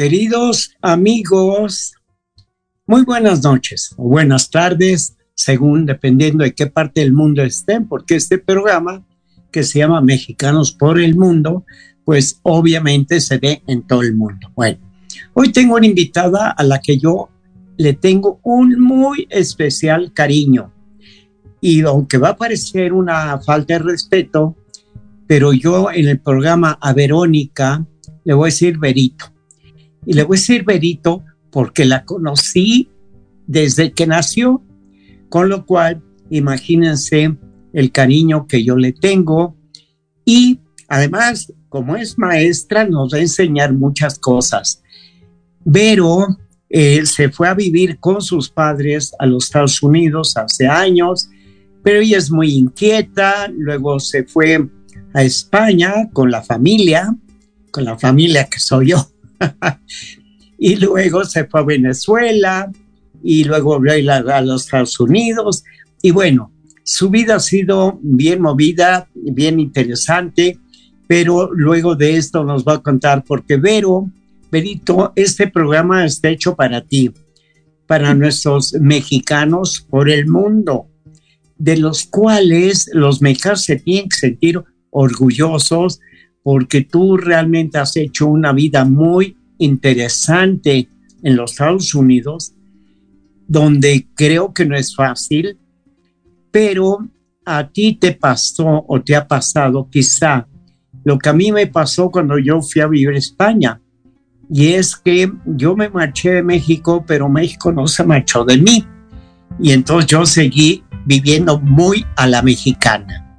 Queridos amigos, muy buenas noches o buenas tardes, según dependiendo de qué parte del mundo estén, porque este programa que se llama Mexicanos por el Mundo, pues obviamente se ve en todo el mundo. Bueno, hoy tengo una invitada a la que yo le tengo un muy especial cariño. Y aunque va a parecer una falta de respeto, pero yo en el programa a Verónica le voy a decir Verito. Y le voy a decir Berito porque la conocí desde que nació, con lo cual imagínense el cariño que yo le tengo. Y además, como es maestra, nos va a enseñar muchas cosas. Vero eh, se fue a vivir con sus padres a los Estados Unidos hace años, pero ella es muy inquieta, luego se fue a España con la familia, con la familia que soy yo. y luego se fue a Venezuela y luego volvió a ir a, a los Estados Unidos. Y bueno, su vida ha sido bien movida, bien interesante, pero luego de esto nos va a contar porque Vero, Verito, este programa está hecho para ti, para nuestros mexicanos por el mundo, de los cuales los mexicanos se tienen que sentir orgullosos porque tú realmente has hecho una vida muy interesante en los Estados Unidos, donde creo que no es fácil, pero a ti te pasó o te ha pasado quizá lo que a mí me pasó cuando yo fui a vivir a España. Y es que yo me marché de México, pero México no se marchó de mí. Y entonces yo seguí viviendo muy a la mexicana.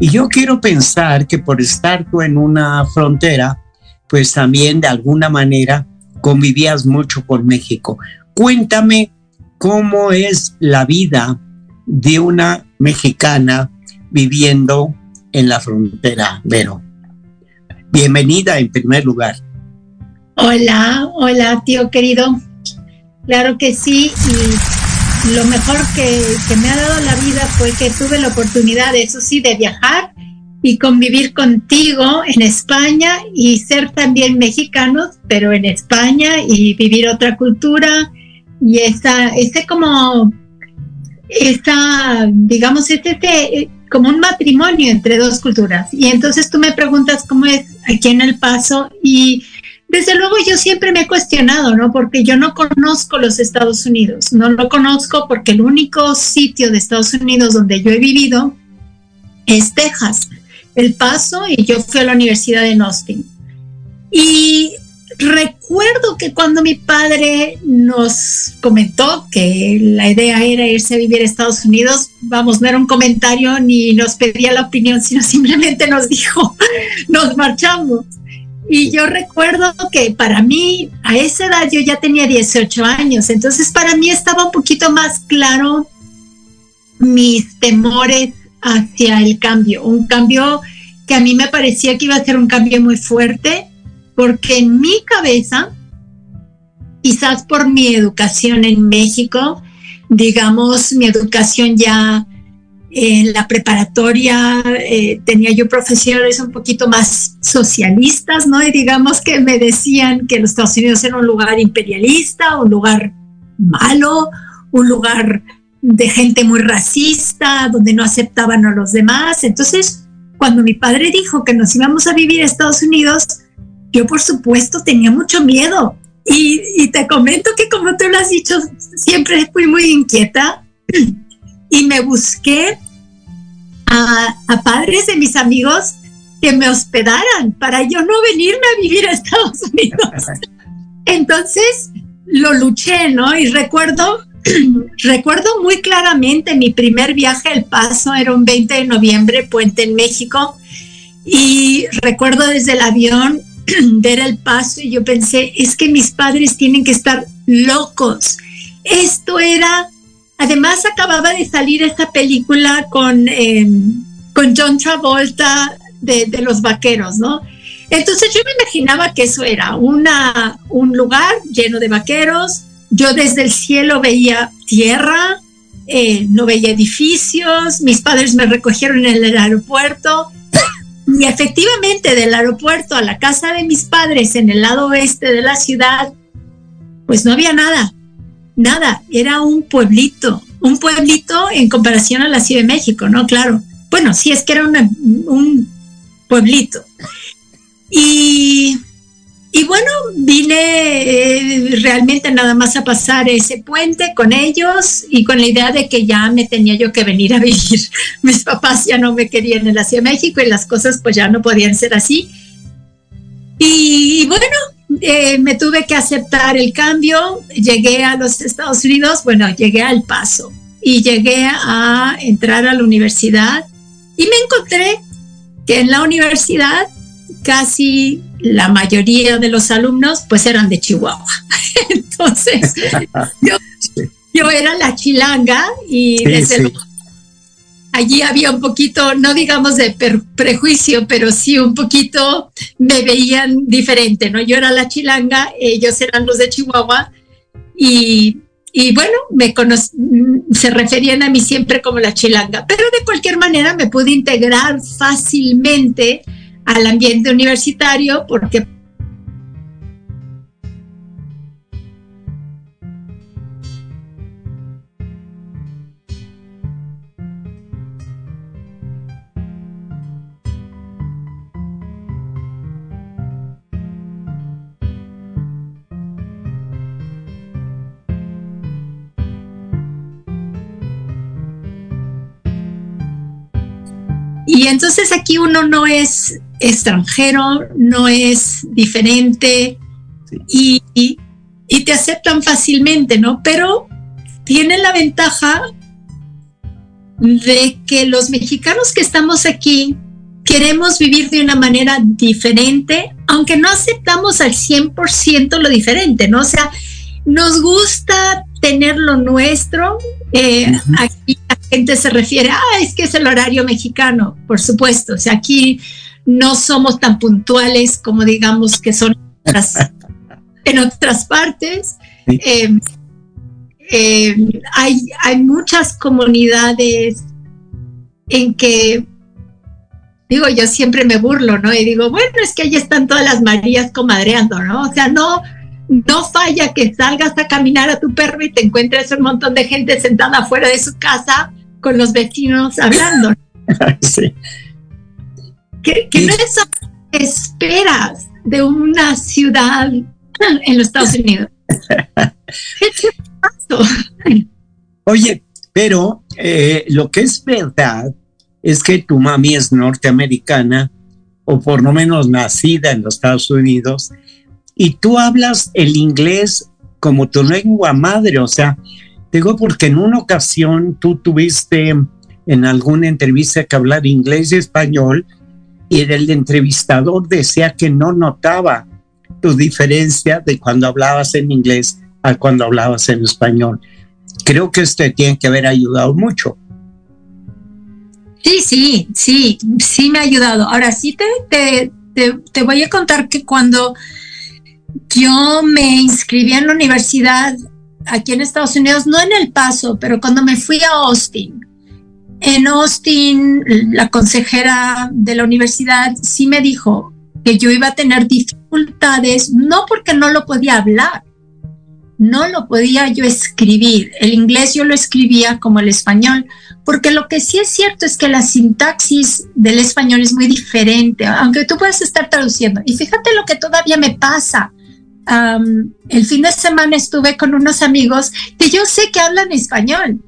Y yo quiero pensar que por estar tú en una frontera, pues también de alguna manera convivías mucho con México. Cuéntame cómo es la vida de una mexicana viviendo en la frontera, Vero. Bienvenida en primer lugar. Hola, hola, tío querido. Claro que sí, y lo mejor que, que, me ha dado la vida fue que tuve la oportunidad, eso sí, de viajar y convivir contigo en España y ser también mexicanos, pero en España y vivir otra cultura y esa, ese como, esa, digamos, este, este, como un matrimonio entre dos culturas. Y entonces tú me preguntas cómo es aquí en El Paso y desde luego yo siempre me he cuestionado, ¿no? Porque yo no conozco los Estados Unidos, no lo conozco porque el único sitio de Estados Unidos donde yo he vivido es Texas, El Paso, y yo fui a la Universidad en Austin. Y recuerdo que cuando mi padre nos comentó que la idea era irse a vivir a Estados Unidos, vamos, no era un comentario ni nos pedía la opinión, sino simplemente nos dijo, nos marchamos. Y yo recuerdo que para mí, a esa edad yo ya tenía 18 años, entonces para mí estaba un poquito más claro mis temores hacia el cambio, un cambio que a mí me parecía que iba a ser un cambio muy fuerte, porque en mi cabeza, quizás por mi educación en México, digamos, mi educación ya en la preparatoria eh, tenía yo profesores un poquito más socialistas, ¿no? Y digamos que me decían que los Estados Unidos era un lugar imperialista, un lugar malo, un lugar de gente muy racista, donde no aceptaban a los demás. Entonces, cuando mi padre dijo que nos íbamos a vivir a Estados Unidos, yo por supuesto tenía mucho miedo. Y, y te comento que como tú lo has dicho, siempre fui muy inquieta y me busqué a, padres de mis amigos que me hospedaran para yo no venirme a vivir a Estados Unidos. Entonces lo luché, ¿no? Y recuerdo, recuerdo muy claramente mi primer viaje al Paso, era un 20 de noviembre, puente en México, y recuerdo desde el avión ver el paso y yo pensé, es que mis padres tienen que estar locos. Esto era Además, acababa de salir esta película con, em, con John Travolta de, los vaqueros, ¿no? Entonces yo me imaginaba que eso era una, un lugar lleno de vaqueros. Yo desde el cielo veía tierra, eh, no veía edificios. Mis padres me recogieron en el aeropuerto. Y efectivamente, del aeropuerto a la casa de mis padres en el lado oeste de la ciudad, pues no había nada nada, era un pueblito, un pueblito en comparación a la Ciudad de México, ¿no? Claro. Bueno, sí es que era un pueblito. Y, y bueno, vine eh, realmente nada más a pasar ese puente con ellos y con la idea de que ya me tenía yo que venir a vivir. Mis papás ya no me querían en la Ciudad de México y las cosas pues ya no podían ser así. Y bueno, eh, me tuve que aceptar el cambio, llegué a los Estados Unidos, bueno, llegué al paso y llegué a entrar a la universidad y me encontré que en la universidad casi la mayoría de los alumnos pues eran de Chihuahua. Entonces yo, era la chilanga y desde allí había un poquito, no digamos de prejuicio, pero sí un poquito me veían diferente, ¿no? Yo era la chilanga, ellos eran los de Chihuahua y, bueno, me se referían a mí siempre como la chilanga, pero de cualquier manera me pude integrar fácilmente al ambiente universitario porque Y entonces aquí uno no es extranjero, no es diferente y, te aceptan fácilmente, ¿no? Pero tiene la ventaja de que los mexicanos que estamos aquí queremos vivir de una manera diferente, aunque no aceptamos al 100% lo diferente, ¿no? O sea, nos gusta tener lo nuestro. Eh, aquí gente se refiere, ah, es que es el horario mexicano, por supuesto. O sea, aquí no somos tan puntuales como digamos que son en otras partes. Em, em, hay, hay muchas comunidades en que digo, yo siempre me burlo, ¿no? Y digo, bueno, es que ahí están todas las Marías comadreando, ¿no? O sea, no, no falla que salgas a caminar a tu perro y te encuentres un montón de gente sentada afuera de su casa con los vecinos hablando. sí. ¿Qué, no es esperas de una ciudad en los Estados Unidos? Oye, pero eh, lo que es verdad es que tu mami es norteamericana o por lo menos nacida en los Estados Unidos y tú hablas el inglés como tu lengua madre, o sea, digo porque en una ocasión tú tuviste en alguna entrevista que hablar inglés y español y el entrevistador decía que no notaba tu diferencia de cuando hablabas en inglés a cuando hablabas en español. Creo que esto tiene que haber ayudado mucho. Sí, sí, sí, sí me ha ayudado. Ahora sí te, te, te, voy a contar que cuando yo me inscribí en la universidad aquí en Estados Unidos, no en El Paso, pero cuando me fui a Austin, en Austin, la consejera de la universidad sí me dijo que yo iba a tener dificultades, no porque no lo podía hablar, no lo podía yo escribir. El inglés yo lo escribía como el español, porque lo que sí es cierto es que la sintaxis del español es muy diferente, aunque tú puedas estar traduciendo. Y fíjate lo que todavía me pasa. El fin de semana estuve con unos amigos que yo sé que hablan español,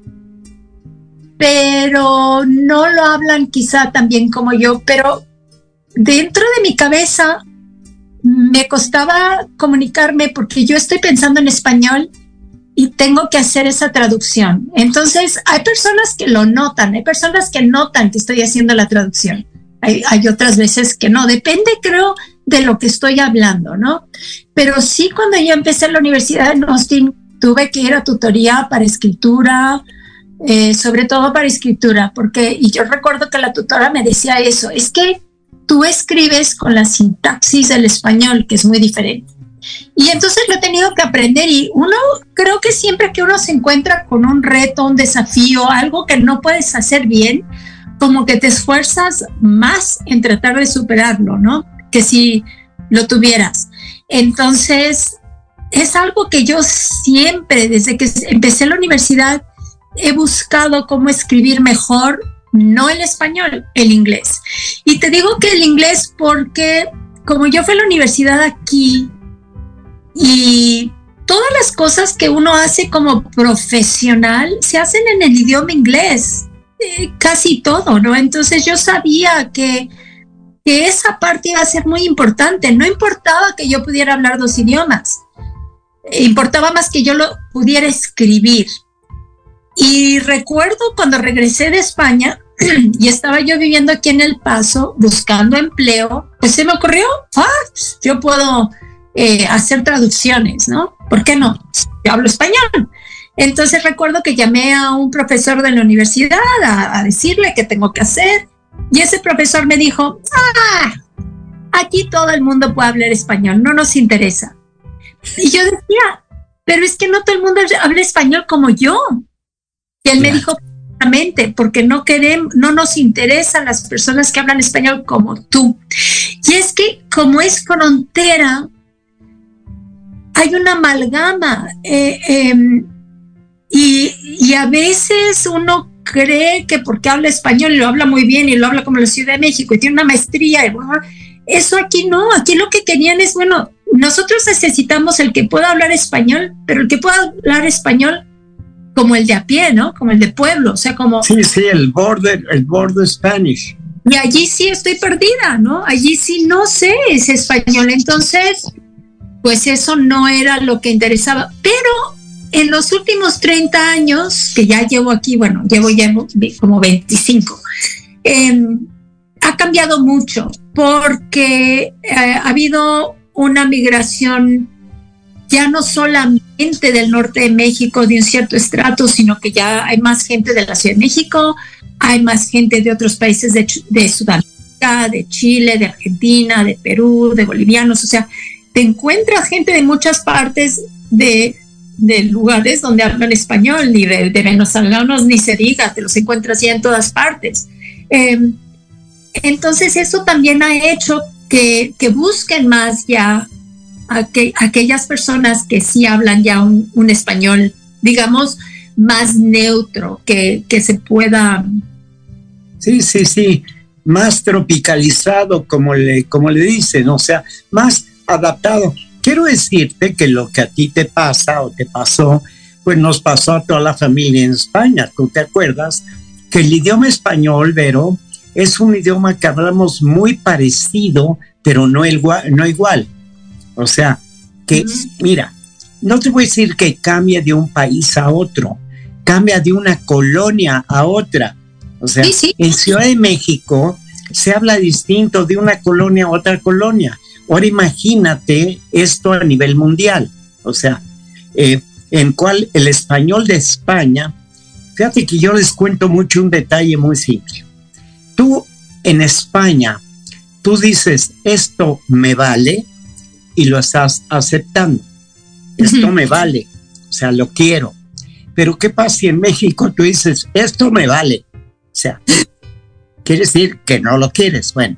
pero no lo hablan quizá tan bien como yo, pero dentro de mi cabeza me costaba comunicarme porque yo estoy pensando en español y tengo que hacer esa traducción. Entonces, hay personas que lo notan, hay personas que notan que estoy haciendo la traducción. Hay, otras veces que no, depende creo de lo que estoy hablando, ¿no? Pero sí cuando yo empecé en la Universidad de Austin, tuve que ir a tutoría para escritura, eh, sobre todo para escritura, porque, y yo recuerdo que la tutora me decía eso, es que tú escribes con la sintaxis del español, que es muy diferente. Y entonces lo he tenido que aprender y uno, creo que siempre que uno se encuentra con un reto, un desafío, algo que no puedes hacer bien, como que te esfuerzas más en tratar de superarlo, ¿no? Que si lo tuvieras. Entonces, es algo que yo siempre, desde que empecé la universidad, he buscado cómo escribir mejor, no el español, el inglés. Y te digo que el inglés porque como yo fui a la universidad aquí, y todas las cosas que uno hace como profesional se hacen en el idioma inglés, eh, casi todo, ¿no? Entonces yo sabía que, que esa parte iba a ser muy importante. No importaba que yo pudiera hablar dos idiomas, importaba más que yo lo pudiera escribir. Y recuerdo cuando regresé de España y estaba yo viviendo aquí en El Paso buscando empleo, pues se me ocurrió, ah, yo puedo eh, hacer traducciones, ¿no? ¿Por qué no? Yo hablo español. Entonces recuerdo que llamé a un profesor de la universidad a, decirle qué tengo que hacer y ese profesor me dijo, ah, aquí todo el mundo puede hablar español, no nos interesa. Y yo decía, pero es que no todo el mundo habla español como yo. Y él me dijo, porque no queremos, no nos interesan las personas que hablan español como tú. Y es que como es frontera, hay una amalgama eh, em, y, a veces uno cree que porque habla español y lo habla muy bien y lo habla como la Ciudad de México y tiene una maestría, eso aquí no, aquí lo que querían es, bueno, nosotros necesitamos el que pueda hablar español, pero el que pueda hablar español como el de a pie, ¿no? Como el de pueblo, o sea, como... Sí, sí, el border, el border Spanish. Y allí sí estoy perdida, ¿no? Allí sí no sé ese español, entonces pues eso no era lo que interesaba. Pero en los últimos 30 años, que ya llevo aquí, bueno, llevo ya como 25, em, ha cambiado mucho porque eh, ha habido una migración ya no solamente del norte de México, de un cierto estrato, sino que ya hay más gente de la Ciudad de México, hay más gente de otros países de, de Sudamérica, de Chile, de Argentina, de Perú, de bolivianos, o sea, te encuentras gente de muchas partes de, lugares donde hablan español, ni de, venezolanos ni se diga, te los encuentras ya en todas partes. Em, entonces eso también ha hecho que, busquen más ya a aquellas personas que sí hablan ya un, español, digamos, más neutro, que, que, se pueda... Sí, sí, sí, más tropicalizado, como le, como le dicen, o sea, más adaptado. Quiero decirte que lo que a ti te pasa o te pasó, pues nos pasó a toda la familia en España. ¿Tú te acuerdas? Que el idioma español, Vero, es un idioma que hablamos muy parecido, pero no igual. No igual. O sea, que, mira, no te voy a decir que cambia de un país a otro, cambia de una colonia a otra. O sea, en Ciudad de México se habla distinto de una colonia a otra colonia. Ahora imagínate esto a nivel mundial, o sea, eh, en cual el español de España, fíjate que yo les cuento mucho un detalle muy simple. tú en España, tú dices, esto me vale y lo estás aceptando. Esto me vale, o sea, lo quiero. Pero ¿qué pasa si en México tú dices, esto me vale? O sea, quiere decir que no lo quieres. Bueno,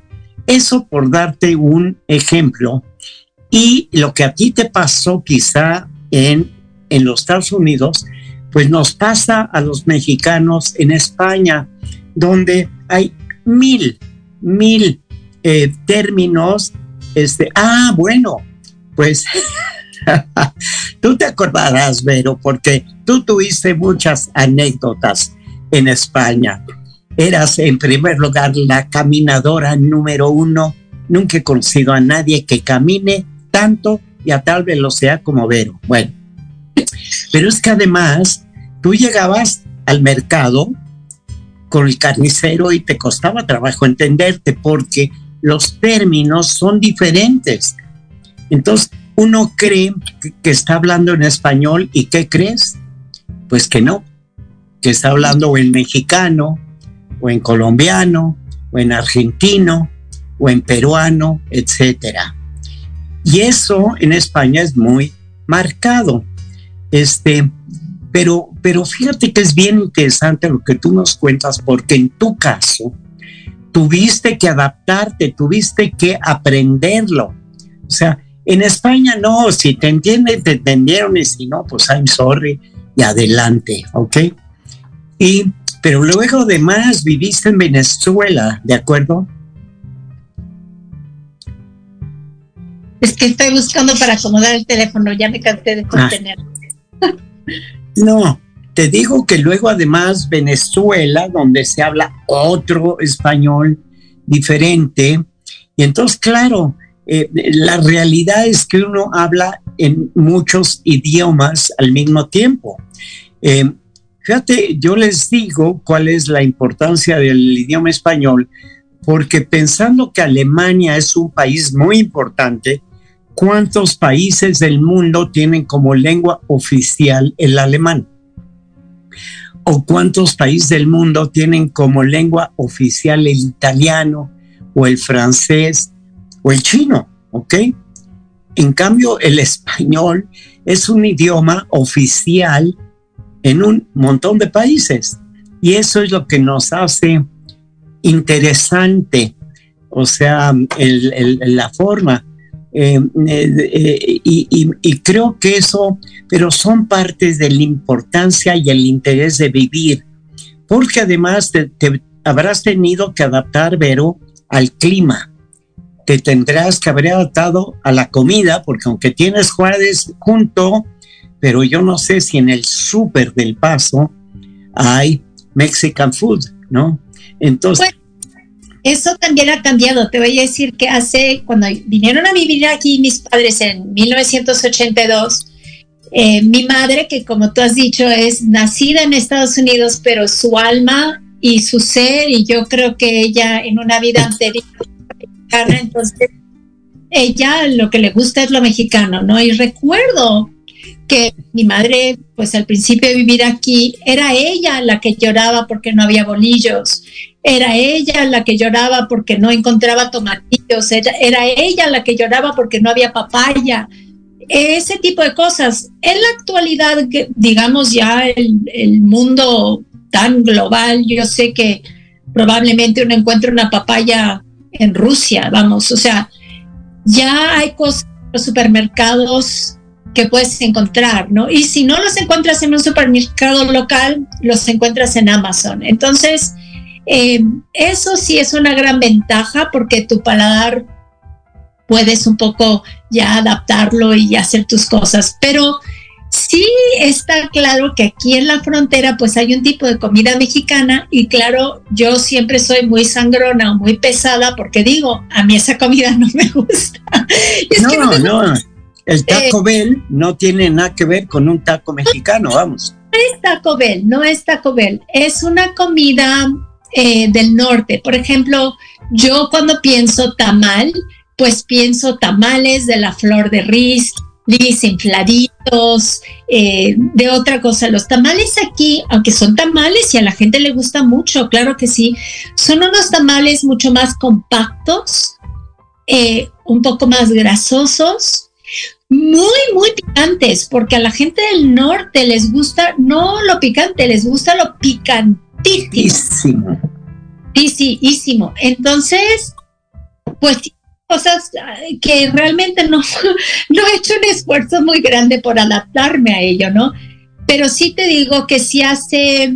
eso por darte un ejemplo. Y lo que a ti te pasó quizá en, en los Estados Unidos, pues nos pasa a los mexicanos en España, donde hay mil, mil eh, términos. Este, ah, bueno, pues tú te acordarás, Vero, porque tú tuviste muchas anécdotas en España. Eras en primer lugar la caminadora número uno. Nunca he conocido a nadie que camine tanto y a tal velocidad como Vero. Bueno, pero es que además tú llegabas al mercado con el carnicero y te costaba trabajo entenderte porque los términos son diferentes. Entonces, uno cree que, está hablando en español y ¿qué crees? Pues que no, que está hablando en mexicano o en colombiano o en argentino o en peruano, etcétera. Y eso en España es muy marcado. Este, pero, pero fíjate que es bien interesante lo que tú nos cuentas, porque en tu caso tuviste que adaptarte, tuviste que aprenderlo. O sea, en España no, si te entienden, te entendieron y si no, pues I'm sorry y adelante, ¿ok? Y, pero luego además viviste en Venezuela, ¿de acuerdo? Es que estoy buscando para acomodar el teléfono, ya me cansé de contener. Ah. No, te digo que luego además Venezuela, donde se habla otro español diferente, y entonces, claro, eh, la realidad es que uno habla en muchos idiomas al mismo tiempo. Eh, fíjate, yo les digo cuál es la importancia del idioma español, porque pensando que Alemania es un país muy importante, ¿cuántos países del mundo tienen como lengua oficial el alemán? ¿O cuántos países del mundo tienen como lengua oficial el italiano o el francés o el chino? ¿Ok? En cambio, el español es un idioma oficial en un montón de países. Y eso es lo que nos hace interesante, o sea, la forma eh, eh, y, creo que eso, pero son partes de la importancia y el interés de vivir, porque además te, habrás tenido que adaptar, Vero, al clima, te tendrás que haber adaptado a la comida, porque aunque tienes Juárez junto, pero yo no sé si en el súper del paso hay Mexican food, ¿no? Entonces... Eso también ha cambiado. Te voy a decir que hace, cuando vinieron a vivir aquí mis padres en 1982, eh, mi madre, que como tú has dicho, es nacida en Estados Unidos, pero su alma y su ser, y yo creo que ella en una vida anterior, entonces ella lo que le gusta es lo mexicano, ¿no? Y recuerdo que mi madre, pues al principio de vivir aquí, era ella la que lloraba porque no había bolillos, era ella la que lloraba porque no encontraba tomatillos, era, ella la que lloraba porque no había papaya, ese tipo de cosas. En la actualidad, digamos ya el, el mundo tan global, yo sé que probablemente uno encuentre una papaya en Rusia, vamos, o sea, ya hay cosas en los supermercados que puedes encontrar, ¿no? Y si no los encuentras en un supermercado local, los encuentras en Amazon. Entonces, eh, eso sí es una gran ventaja porque tu paladar puedes un poco ya adaptarlo y hacer tus cosas, pero sí está claro que aquí en la frontera pues hay un tipo de comida mexicana y claro, yo siempre soy muy sangrona o muy pesada porque digo, a mí esa comida no me gusta. no, no, el Taco eh, Bell no tiene nada que ver con un taco mexicano, vamos. No es Taco Bell, no es Taco Bell, es una comida eh, del norte. Por ejemplo, yo cuando pienso tamal, pues pienso tamales de la flor de riz, infladitos, eh, de otra cosa. Los tamales aquí, aunque son tamales y a la gente le gusta mucho, claro que sí, son unos tamales mucho más compactos, eh, un poco más grasosos, muy, muy picantes, porque a la gente del norte les gusta no lo picante, les gusta lo picantísimo. Sí, Entonces, pues cosas que realmente no, no he hecho un esfuerzo muy grande por adaptarme a ello, ¿no? Pero sí te digo que si hace,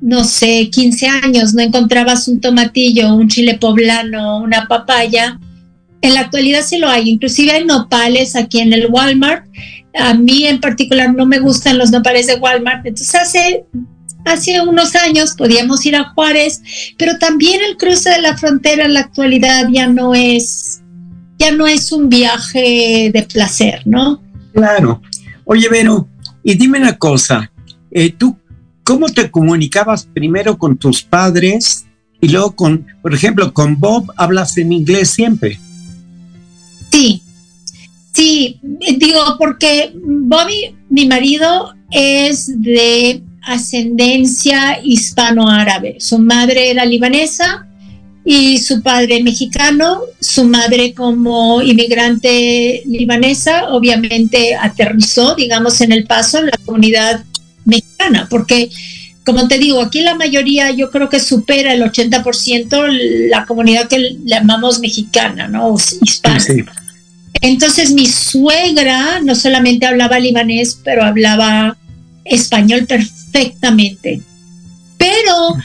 no sé, 15 años no encontrabas un tomatillo, un chile poblano, una papaya, en la actualidad sí lo hay, inclusive hay nopales aquí en el Walmart. A mí en particular no me gustan los nopales de Walmart, entonces hace hace unos años podíamos ir a Juárez, pero también el cruce de la frontera en la actualidad ya no es, ya no es un viaje de placer, ¿no? Claro. Oye, Vero, y dime una cosa, eh, ¿tú cómo te comunicabas primero con tus padres y luego con, por ejemplo, con Bob hablas en inglés siempre? Sí, sí, digo, porque Bobby, mi marido, es de ascendencia hispano-árabe. Su madre era libanesa y su padre mexicano. Su madre como inmigrante libanesa obviamente aterrizó, digamos, en el paso en la comunidad mexicana, porque como te digo, aquí la mayoría yo creo que supera el 80% la comunidad que llamamos mexicana, ¿no? hispana. Entonces mi suegra no solamente hablaba libanés, pero hablaba español perfectamente. Pero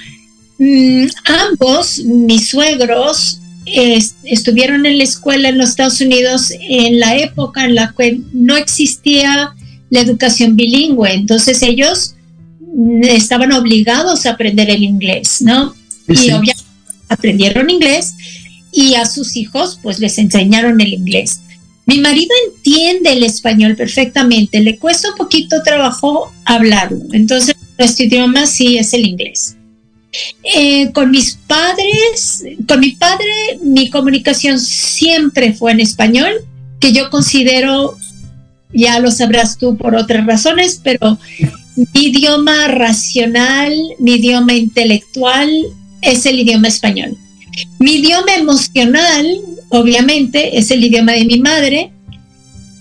mm, ambos, mis suegros, estuvieron en la escuela en los Estados Unidos en la época en la que no existía la educación bilingüe. Entonces ellos mm, estaban obligados a aprender el inglés, ¿no? Y obviamente aprendieron inglés y a sus hijos pues les enseñaron el inglés. Mi marido entiende el español perfectamente, le cuesta un poquito trabajo hablarlo, entonces nuestro idioma sí es el inglés. Eh, con mis padres, con mi padre, mi comunicación siempre fue en español, que yo considero, ya lo sabrás tú por otras razones, pero mi idioma racional, mi idioma intelectual es el idioma español. Mi idioma emocional, obviamente, es el idioma de mi madre.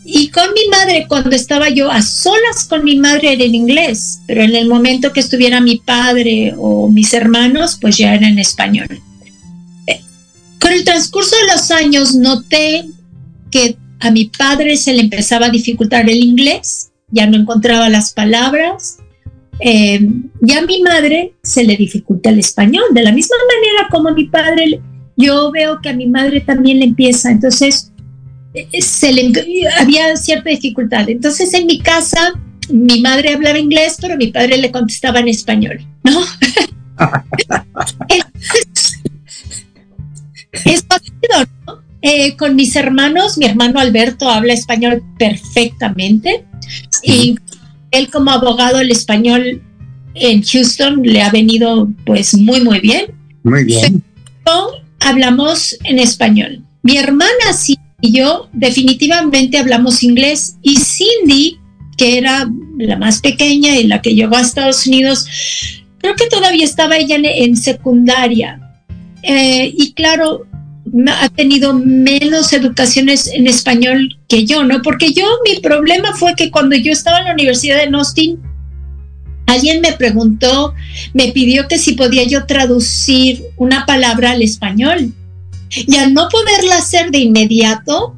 Y con mi madre, cuando estaba yo a solas con mi madre era en inglés, pero en el momento que estuviera mi padre o mis hermanos, pues ya era en español. Eh, con el transcurso de los años noté que a mi padre se le empezaba a dificultar el inglés, ya no encontraba las palabras, eh, y a mi madre se le dificulta el español, de la misma manera como a mi padre, yo veo que a mi madre también le empieza, entonces eh, se le, había cierta dificultad. Entonces en mi casa mi madre hablaba inglés, pero mi padre le contestaba en español, ¿no? es parecido, ¿no? Eh, con mis hermanos, mi hermano Alberto habla español perfectamente y él como abogado el español en Houston le ha venido pues muy muy bien. Muy bien. Hablamos en español. Mi hermana sí y yo definitivamente hablamos inglés y Cindy, que era la más pequeña y la que llegó a Estados Unidos, creo que todavía estaba ella en, secundaria. Eh, y claro, ha tenido menos educaciones en español que yo, ¿no? Porque yo, mi problema fue que cuando yo estaba en la Universidad de Austin, alguien me preguntó, me pidió que si podía yo traducir una palabra al español. Y al no poderla hacer de inmediato,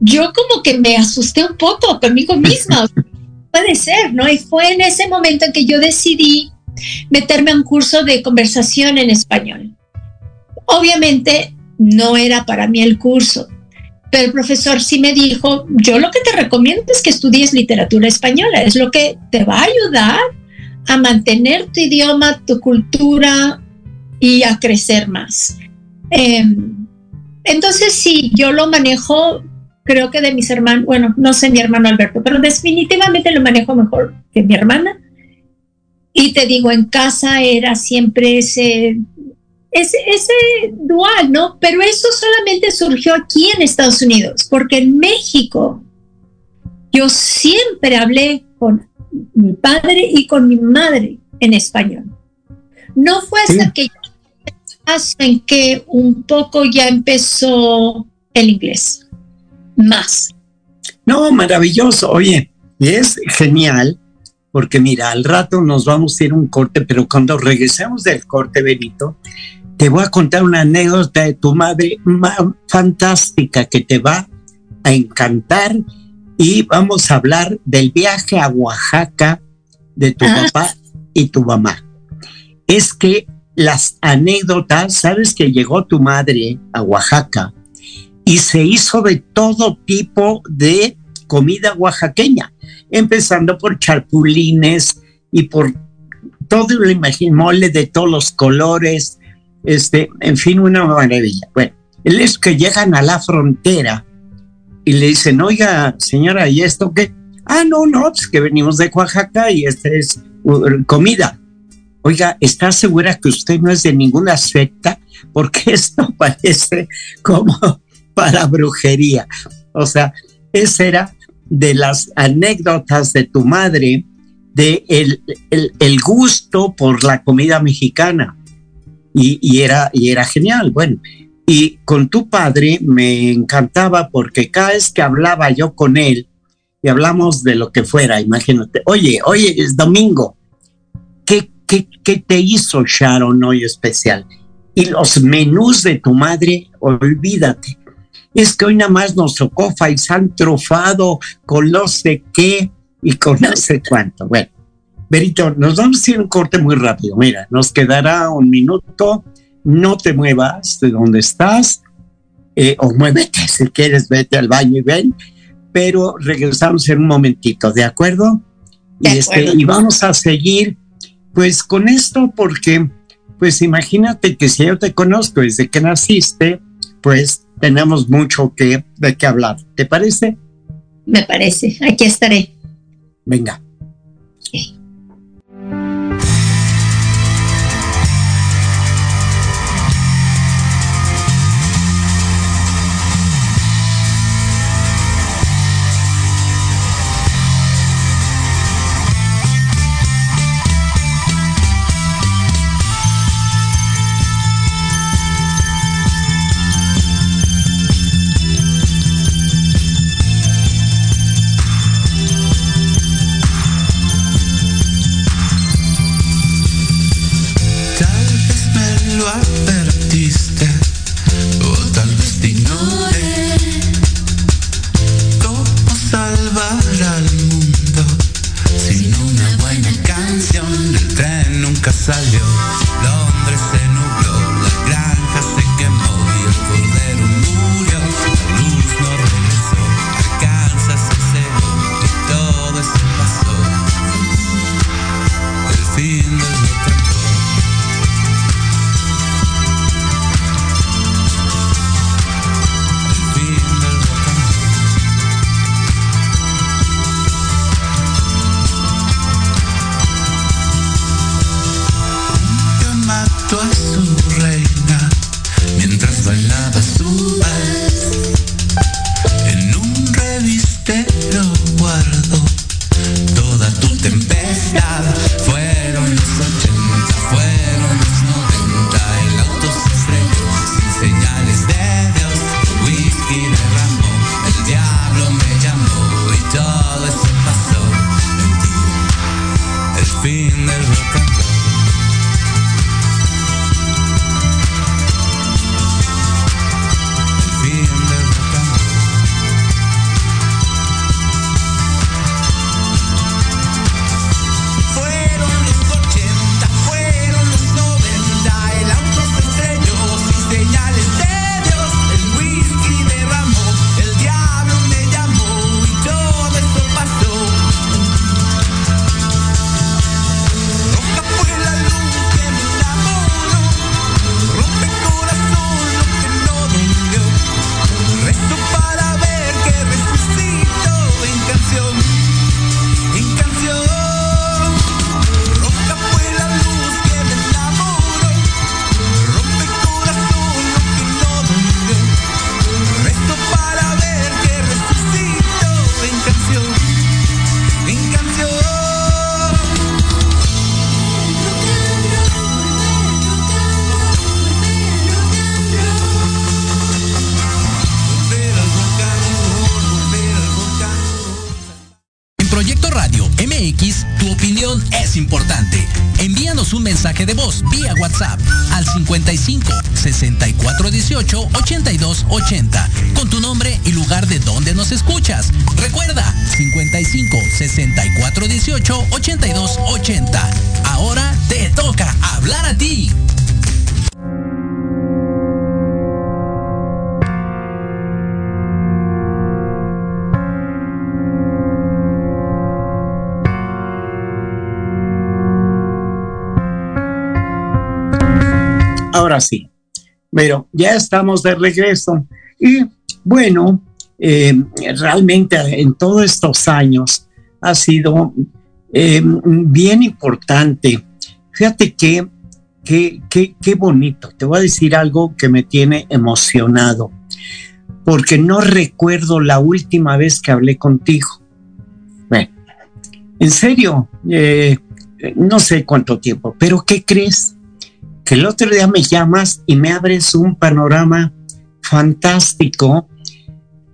yo como que me asusté un poco conmigo misma. Puede ser, ¿no? Y fue en ese momento en que yo decidí meterme a un curso de conversación en español. Obviamente no era para mí el curso, pero el profesor sí me dijo, yo lo que te recomiendo es que estudies literatura española, es lo que te va a ayudar a mantener tu idioma, tu cultura y a crecer más. Em, entonces sí, yo lo manejo, creo que de mis hermanos, bueno, no sé mi hermano Alberto, pero definitivamente lo manejo mejor que mi hermana. Y te digo, en casa era siempre ese ese, dual, ¿no? Pero eso solamente surgió aquí en Estados Unidos, porque en México yo siempre hablé con mi padre y con mi madre en español. No fue hasta que hacen que un poco ya empezó el inglés, más. No, maravilloso. Oye, es genial porque mira, al rato nos vamos a ir un corte, pero cuando regresemos del corte, Benito, te voy a contar una anécdota de tu madre fantástica que te va a encantar y vamos a hablar del viaje a Oaxaca de tu ah. papá y tu mamá. Es que las anécdotas, sabes que llegó tu madre a Oaxaca y se hizo de todo tipo de comida oaxaqueña, empezando por charpulines y por todo el mole de todos los colores, este, en fin, una maravilla. Bueno, él es que llegan a la frontera y le dicen, oiga, señora, ¿y esto qué? Ah, no, no, pues que venimos de Oaxaca y esta es uh, comida. Oiga, ¿está segura que usted no es de ninguna secta? Porque esto parece como para brujería. O sea, esa era de las anécdotas de tu madre de el, el, gusto por la comida mexicana. Y, era, y era genial. Bueno, y con tu padre me encantaba porque cada vez que hablaba yo con él y hablamos de lo que fuera, imagínate, oye, oye, es domingo, ¿qué, qué, qué te hizo Sharon hoy especial? Y los menús de tu madre, olvídate. Es que hoy nada más nos tocó faisán trufado con no sé qué y con no sé cuánto. Bueno, Berito, nos vamos a hacer un corte muy rápido. Mira, nos quedará un minuto no te muevas de donde estás, eh, o muévete si quieres, vete al baño y ven, pero regresamos en un momentito, ¿de acuerdo? y, este, y vamos a seguir pues con esto porque pues imagínate que si yo te conozco desde que naciste, pues tenemos mucho que, de qué hablar. ¿Te parece? Me parece, aquí estaré. Venga. Proyecto Being there's a Ahora sí, pero ya estamos de regreso y bueno, eh, realmente en todos estos años ha sido eh, bien importante. Fíjate que qué, qué, qué bonito. Te voy a decir algo que me tiene emocionado, porque no recuerdo la última vez que hablé contigo. Bueno, en serio, eh, no sé cuánto tiempo, pero ¿qué crees? Que el otro día me llamas y me abres un panorama fantástico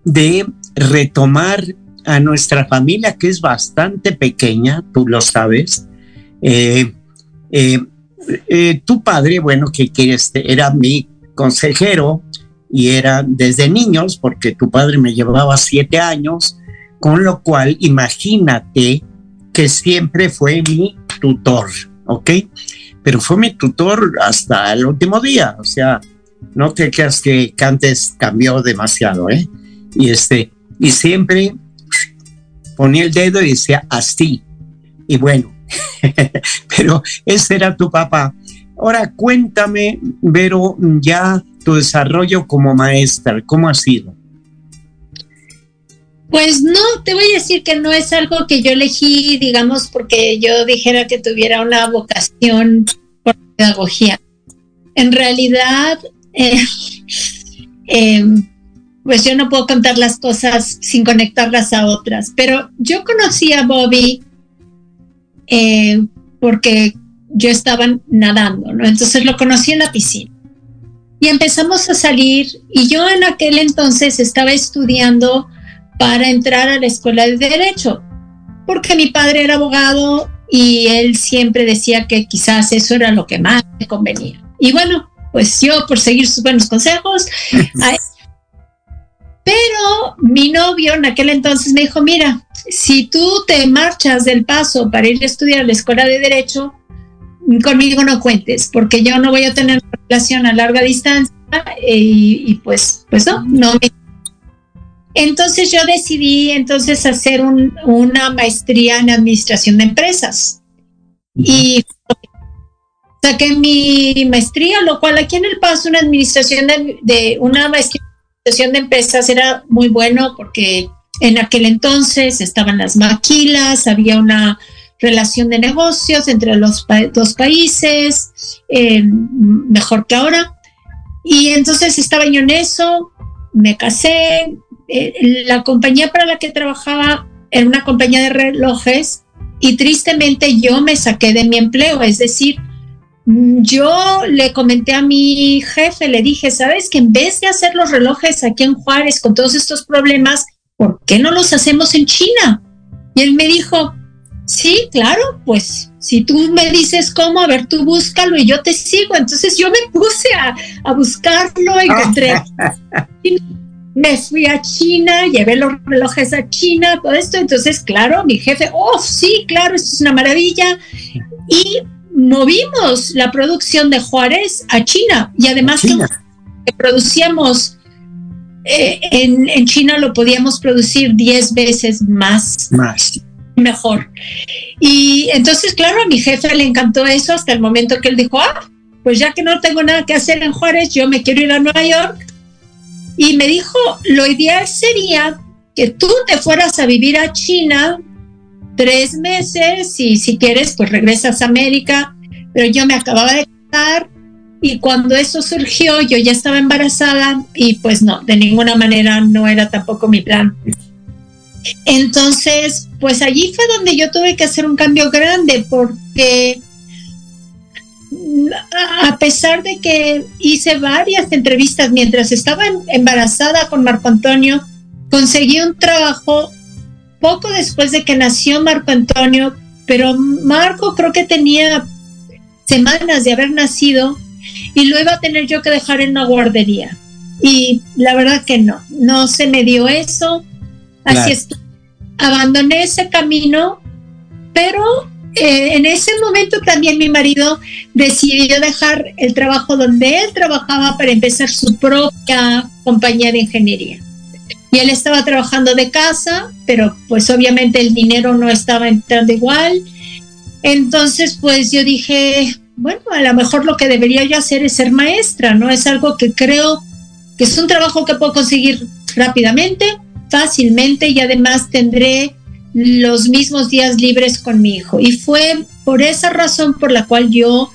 de retomar a nuestra familia, que es bastante pequeña, tú lo sabes. Eh, eh, eh, tu padre, bueno, que quieres, era mi consejero y era desde niños, porque tu padre me llevaba siete años, con lo cual imagínate que siempre fue mi tutor, ¿ok? Pero fue mi tutor hasta el último día, o sea, no te creas que antes cambió demasiado, ¿eh? Y este, y siempre ponía el dedo y decía así. Y bueno, pero ese era tu papá. Ahora cuéntame, Vero, ya tu desarrollo como maestra, ¿cómo ha sido? Pues no, te voy a decir que no es algo que yo elegí, digamos, porque yo dijera que tuviera una vocación por pedagogía. En realidad, eh, eh, pues yo no puedo contar las cosas sin conectarlas a otras, pero yo conocí a Bobby eh, porque yo estaba nadando, ¿no? Entonces lo conocí en la piscina. Y empezamos a salir y yo en aquel entonces estaba estudiando para entrar a la escuela de derecho, porque mi padre era abogado y él siempre decía que quizás eso era lo que más me convenía. Y bueno, pues yo por seguir sus buenos consejos, pero mi novio en aquel entonces me dijo, mira, si tú te marchas del paso para ir a estudiar a la escuela de derecho, conmigo no cuentes, porque yo no voy a tener relación a larga distancia eh, y, y pues, pues no, no me entonces yo decidí entonces hacer un, una maestría en administración de empresas y saqué mi maestría, lo cual aquí en El Paso una administración de, de una maestría en administración de empresas era muy bueno porque en aquel entonces estaban las maquilas, había una relación de negocios entre los pa dos países, eh, mejor que ahora. Y entonces estaba yo en eso, me casé, eh, la compañía para la que trabajaba era una compañía de relojes y tristemente yo me saqué de mi empleo, es decir, yo le comenté a mi jefe, le dije, sabes que en vez de hacer los relojes aquí en Juárez con todos estos problemas, ¿por qué no los hacemos en China? Y él me dijo, sí, claro, pues si tú me dices cómo, a ver, tú búscalo y yo te sigo. Entonces yo me puse a, a buscarlo, encontré me fui a China, llevé los relojes a China, todo esto. Entonces, claro, mi jefe, oh, sí, claro, esto es una maravilla. Y movimos la producción de Juárez a China. Y además China. que producíamos eh, en, en, China lo podíamos producir 10 veces más. Más. Mejor. Y entonces, claro, a mi jefe le encantó eso hasta el momento que él dijo, ah, pues ya que no tengo nada que hacer en Juárez, yo me quiero ir a Nueva York y me dijo, lo ideal sería que tú te fueras a vivir a China tres meses y si quieres, pues regresas a América. Pero yo me acababa de casar y cuando eso surgió, yo ya estaba embarazada y pues no, de ninguna manera no era tampoco mi plan. Entonces, pues allí fue donde yo tuve que hacer un cambio grande porque a pesar de que hice varias entrevistas mientras estaba embarazada con Marco Antonio, conseguí un trabajo poco después de que nació Marco Antonio, pero Marco creo que tenía semanas de haber nacido y lo iba a tener yo que dejar en una guardería. Y la verdad que no, no se me dio eso. Así es, abandoné ese camino, pero eh, en ese momento también mi marido decidió dejar el trabajo donde él trabajaba para empezar su propia compañía de ingeniería. Y él estaba trabajando de casa, pero pues obviamente el dinero no estaba entrando igual. Entonces pues yo dije, bueno, a lo mejor lo que debería yo hacer es ser maestra, ¿no? Es algo que creo que es un trabajo que puedo conseguir rápidamente, fácilmente y además tendré los mismos días libres con mi hijo. Y fue por esa razón por la cual yo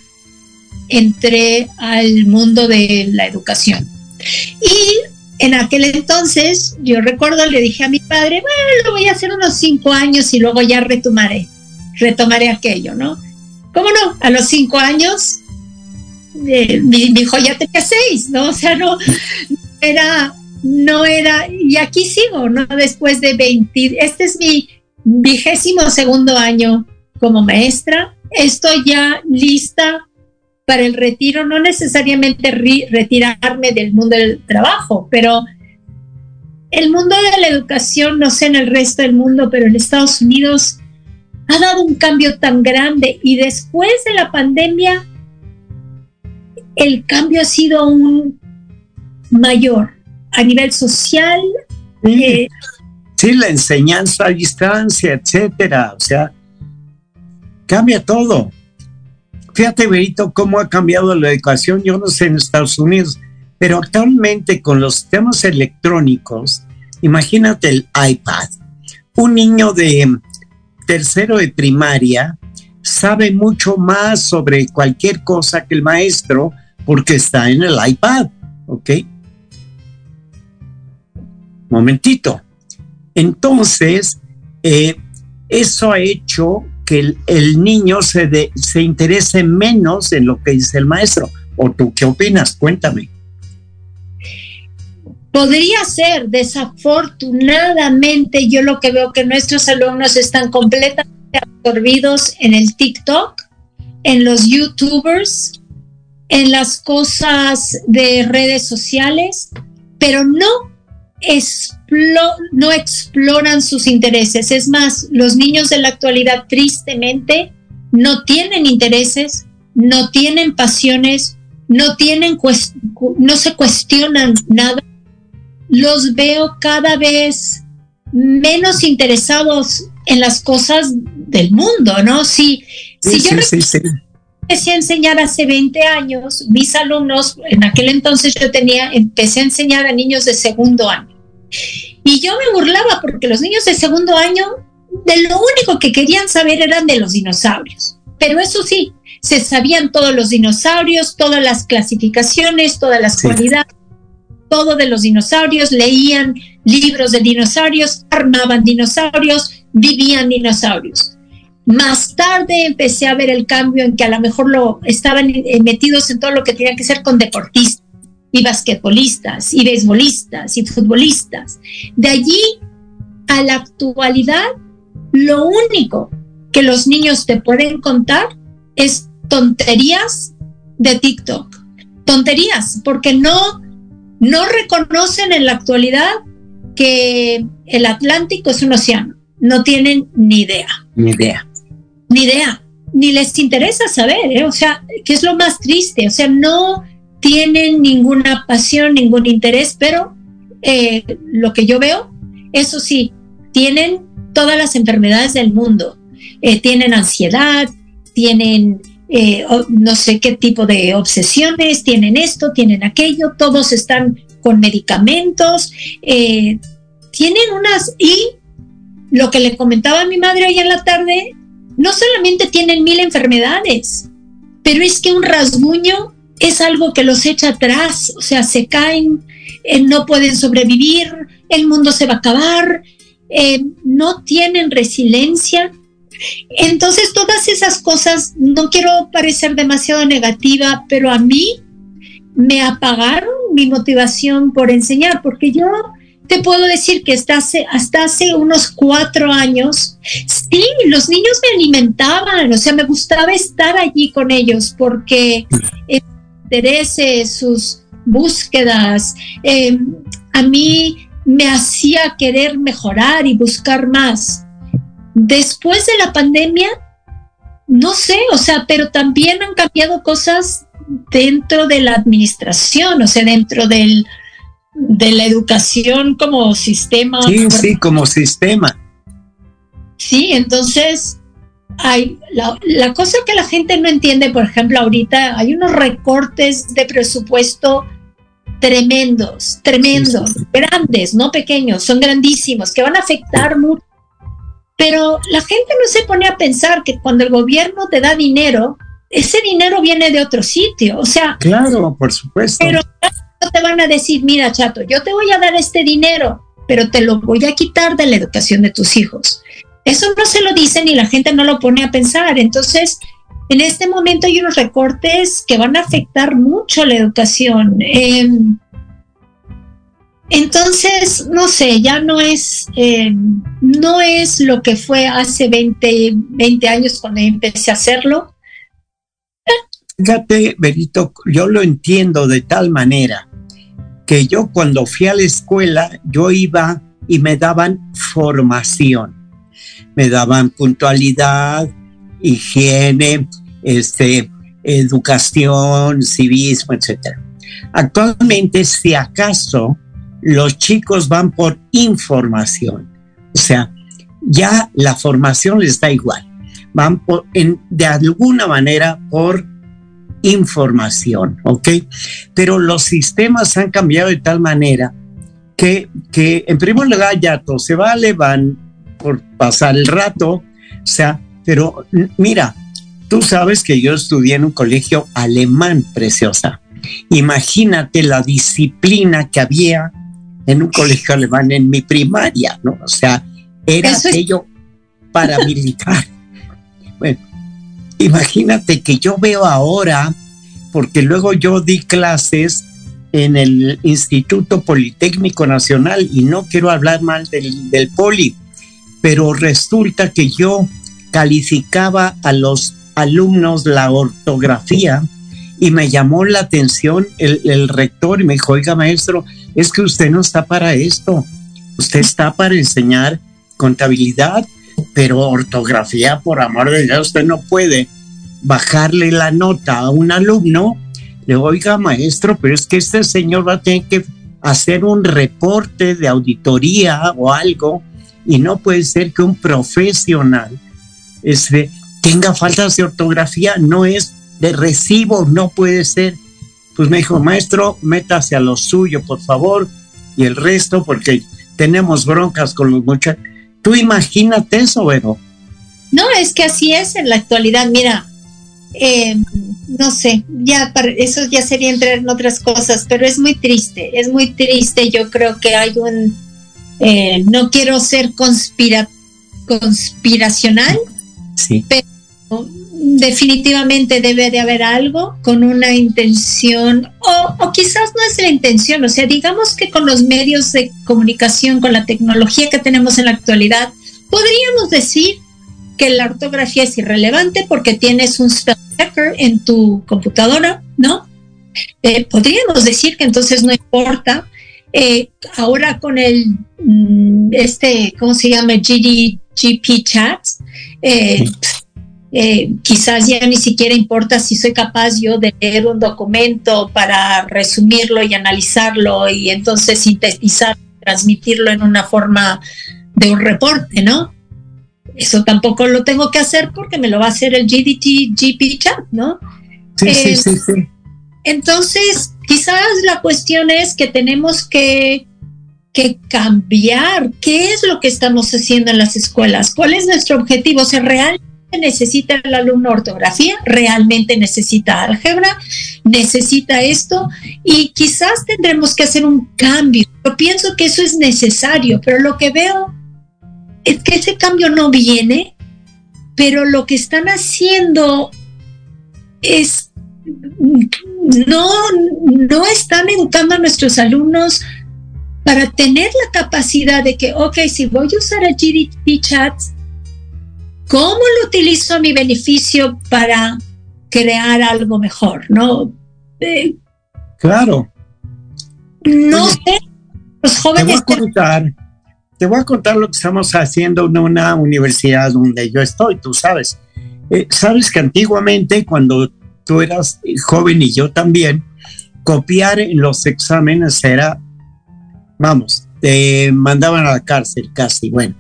entré al mundo de la educación. Y en aquel entonces, yo recuerdo, le dije a mi padre, bueno, lo voy a hacer unos cinco años y luego ya retomaré, retomaré aquello, ¿no? ¿Cómo no? A los cinco años, eh, mi, hijo ya tenía seis, ¿no? O sea, no era, no era, y aquí sigo, ¿no? Después de 20, este es mi vigésimo segundo año como maestra, estoy ya lista para el retiro, no necesariamente retirarme del mundo del trabajo, pero el mundo de la educación, no sé en el resto del mundo, pero en Estados Unidos ha dado un cambio tan grande y después de la pandemia el cambio ha sido aún mayor a nivel social. Sí, eh, sí la enseñanza a distancia, etcétera, o sea, cambia todo. Fíjate, Berito, cómo ha cambiado la educación, yo no sé en Estados Unidos, pero actualmente con los sistemas electrónicos, imagínate el iPad. Un niño de tercero de primaria sabe mucho más sobre cualquier cosa que el maestro porque está en el iPad, ¿ok? Momentito. Entonces, eh, eso ha hecho que el, niño se, se interese menos en lo que dice el maestro. ¿O tú qué opinas? Cuéntame. Podría ser, desafortunadamente, yo lo que veo que nuestros alumnos están completamente absorbidos en el TikTok, en los YouTubers, en las cosas de redes sociales, pero no no exploran sus intereses. Es más, los niños de la actualidad tristemente no tienen intereses, no tienen pasiones, no tienen no se cuestionan nada. Los veo cada vez menos interesados en las cosas del mundo, ¿no? Si, si yo empecé a enseñar hace 20 años, mis alumnos, en aquel entonces yo tenía, empecé a enseñar a niños de segundo año. Y yo me burlaba porque los niños de segundo año, de lo único que querían saber eran de los dinosaurios. Pero eso sí, se sabían todos los dinosaurios, todas las clasificaciones, todas las cualidades, todo de los dinosaurios, leían libros de dinosaurios, armaban dinosaurios, vivían dinosaurios. Más tarde empecé a ver el cambio en que a lo mejor lo estaban eh, metidos en todo lo que tenía que ser con deportistas y basquetbolistas y beisbolistas y futbolistas. De allí a la actualidad, lo único que los niños te pueden contar es tonterías de TikTok. Tonterías, porque no, no reconocen en la actualidad que el Atlántico es un océano. No tienen ni idea. Ni idea. Ni idea. Ni les interesa saber, ¿eh? o sea, que es lo más triste. O sea, no, tienen ninguna pasión, ningún interés, pero eh, lo que yo veo, eso sí, tienen todas las enfermedades del mundo. Eh, tienen ansiedad, tienen eh, no sé qué tipo de obsesiones, tienen esto, tienen aquello, todos están con medicamentos, tienen unas... Y lo que le comentaba a mi madre hoy en la tarde, no solamente tienen mil enfermedades, pero es que un rasguño es algo que los echa atrás, o sea, se caen, eh, no pueden sobrevivir, el mundo se va a acabar, eh, no tienen resiliencia. Entonces, todas esas cosas, no quiero parecer demasiado negativa, pero a mí me apagaron mi motivación por enseñar, porque yo te puedo decir que hasta hace, hasta hace unos cuatro años, sí, los niños me alimentaban, o sea, me gustaba estar allí con ellos porque intereses, sus búsquedas, eh, a mí me hacía querer mejorar y buscar más. Después de la pandemia, no sé, o sea, pero también han cambiado cosas dentro de la administración, o sea, dentro del, de la educación como sistema. Sí, sí, como sistema. Sí, entonces hay la, la, cosa que la gente no entiende, por ejemplo, ahorita hay unos recortes de presupuesto tremendos, tremendos, sí, sí. grandes, no pequeños, son grandísimos, que van a afectar mucho. Pero la gente no se pone a pensar que cuando el gobierno te da dinero, ese dinero viene de otro sitio, o sea. Claro, por supuesto. Pero no te van a decir, mira, chato, yo te voy a dar este dinero, pero te lo voy a quitar de la educación de tus hijos. Eso no se lo dicen y la gente no lo pone a pensar. Entonces, en este momento hay unos recortes que van a afectar mucho la educación. Eh, entonces, no sé, ya no es, eh, no es lo que fue hace 20, 20 años cuando empecé a hacerlo. Fíjate, Berito, yo lo entiendo de tal manera que yo cuando fui a la escuela, yo iba y me daban formación, me daban puntualidad, higiene, este, educación, civismo, etc. Actualmente, si acaso, los chicos van por información, o sea, ya la formación les da igual, van por, en, de alguna manera por información, ¿ok? Pero los sistemas han cambiado de tal manera que, que en primer lugar ya todo se vale, van por pasar el rato, o sea, pero mira, tú sabes que yo estudié en un colegio alemán, preciosa. Imagínate la disciplina que había en un colegio alemán en mi primaria, ¿no? O sea, era Eso aquello es... paramilitar. bueno, imagínate que yo veo ahora, porque luego yo di clases en el Instituto Politécnico Nacional y no quiero hablar mal del, del poli, pero resulta que yo calificaba a los alumnos la ortografía y me llamó la atención el, rector y me dijo, oiga maestro, es que usted no está para esto, usted está para enseñar contabilidad, pero ortografía, por amor de Dios, usted no puede bajarle la nota a un alumno, le oiga maestro, pero es que este señor va a tener que hacer un reporte de auditoría o algo y no puede ser que un profesional este, tenga faltas de ortografía, no es de recibo, no puede ser. Pues me dijo, maestro, métase a lo suyo, por favor, y el resto, porque tenemos broncas con los muchachos. Tú imagínate eso, bueno. No, es que así es en la actualidad. Mira, eh, no sé, ya para, eso ya sería entrar en otras cosas, pero es muy triste, es muy triste. Yo creo que hay un, eh, no quiero ser conspira, conspiracional, sí. pero definitivamente debe de haber algo con una intención o, o, quizás no es la intención, o sea, digamos que con los medios de comunicación, con la tecnología que tenemos en la actualidad, podríamos decir que la ortografía es irrelevante porque tienes un spell checker en tu computadora, ¿no? Eh, podríamos decir que entonces no importa. Eh, ahora con el, este, ¿cómo se llama? GD, GP Chats, eh, eh, quizás ya ni siquiera importa si soy capaz yo de leer un documento para resumirlo y analizarlo y entonces sintetizar, transmitirlo en una forma de un reporte, ¿no? Eso tampoco lo tengo que hacer porque me lo va a hacer el GDT GP chat, ¿no? Sí, eh, sí, sí, sí. Entonces, quizás la cuestión es que tenemos que, que cambiar qué es lo que estamos haciendo en las escuelas, cuál es nuestro objetivo, o sea, realmente necesita el alumno ortografía, realmente necesita álgebra, necesita esto y quizás tendremos que hacer un cambio. Yo pienso que eso es necesario, pero lo que veo es que ese cambio no viene, pero lo que están haciendo es no, no están educando a nuestros alumnos para tener la capacidad de que, ok, si voy a usar el GDP Chat, ¿cómo lo utilizo a mi beneficio para crear algo mejor? ¿No? Eh, claro. No sé, los jóvenes... Te voy, a contar, te voy a contar lo que estamos haciendo en una universidad donde yo estoy, tú sabes. Eh, sabes que antiguamente, cuando tú eras joven y yo también, copiar en los exámenes era vamos, te mandaban a la cárcel casi. Bueno,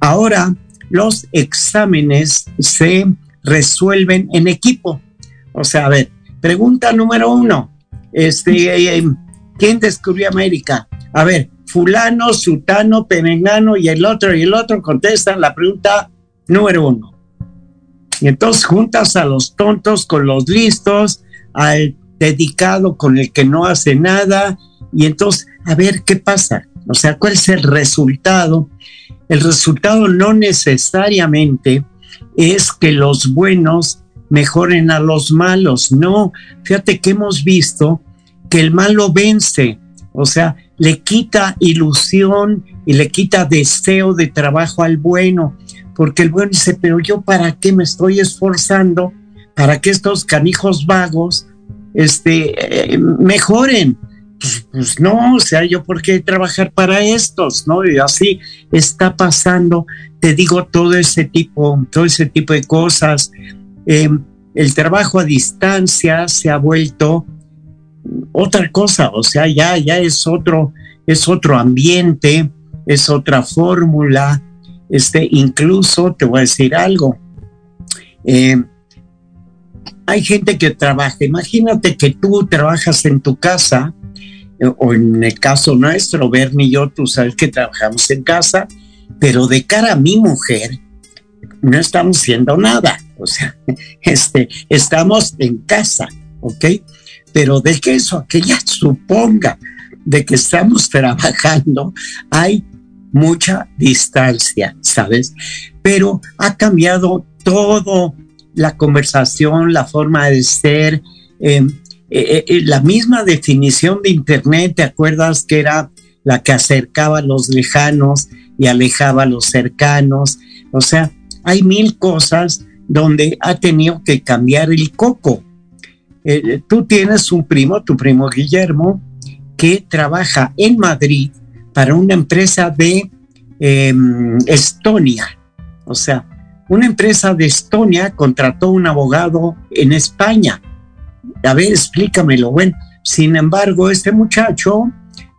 ahora los exámenes se resuelven en equipo. O sea, a ver, pregunta número uno, este, eh, ¿quién descubrió América? A ver, fulano, sutano, penengano y el otro y el otro contestan la pregunta número uno. Y entonces juntas a los tontos con los listos, al dedicado con el que no hace nada, y entonces a ver qué pasa. O sea, ¿cuál es el resultado? El resultado no necesariamente es que los buenos mejoren a los malos. No, fíjate que hemos visto que el malo vence, o sea, le quita ilusión y le quita deseo de trabajo al bueno, porque el bueno dice, pero yo para qué me estoy esforzando para que estos canijos vagos este, eh, mejoren pues, pues, no, o sea, yo por qué trabajar para estos, ¿no? Y así está pasando, te digo, todo ese tipo, todo ese tipo de cosas. Em, el trabajo a distancia se ha vuelto otra cosa, o sea, ya, ya es otro, es otro ambiente, es otra fórmula. Este, incluso te voy a decir algo. Em, hay gente que trabaja, imagínate que tú trabajas en tu casa o en el caso nuestro, Bernie y yo, tú sabes que trabajamos en casa, pero de cara a mi mujer, no estamos haciendo nada. O sea, este, estamos en casa, ¿ok? Pero de que eso, que ella suponga de que estamos trabajando, hay mucha distancia, ¿sabes? Pero ha cambiado todo la conversación, la forma de ser. Eh, eh, eh, eh, la misma definición de Internet, ¿te acuerdas que era la que acercaba a los lejanos y alejaba a los cercanos? O sea, hay mil cosas donde ha tenido que cambiar el coco. tú tienes un primo, tu primo Guillermo, que trabaja en Madrid para una empresa de em, Estonia. O sea, una empresa de Estonia contrató un abogado en España a ver, explícamelo. Bueno, sin embargo, este muchacho,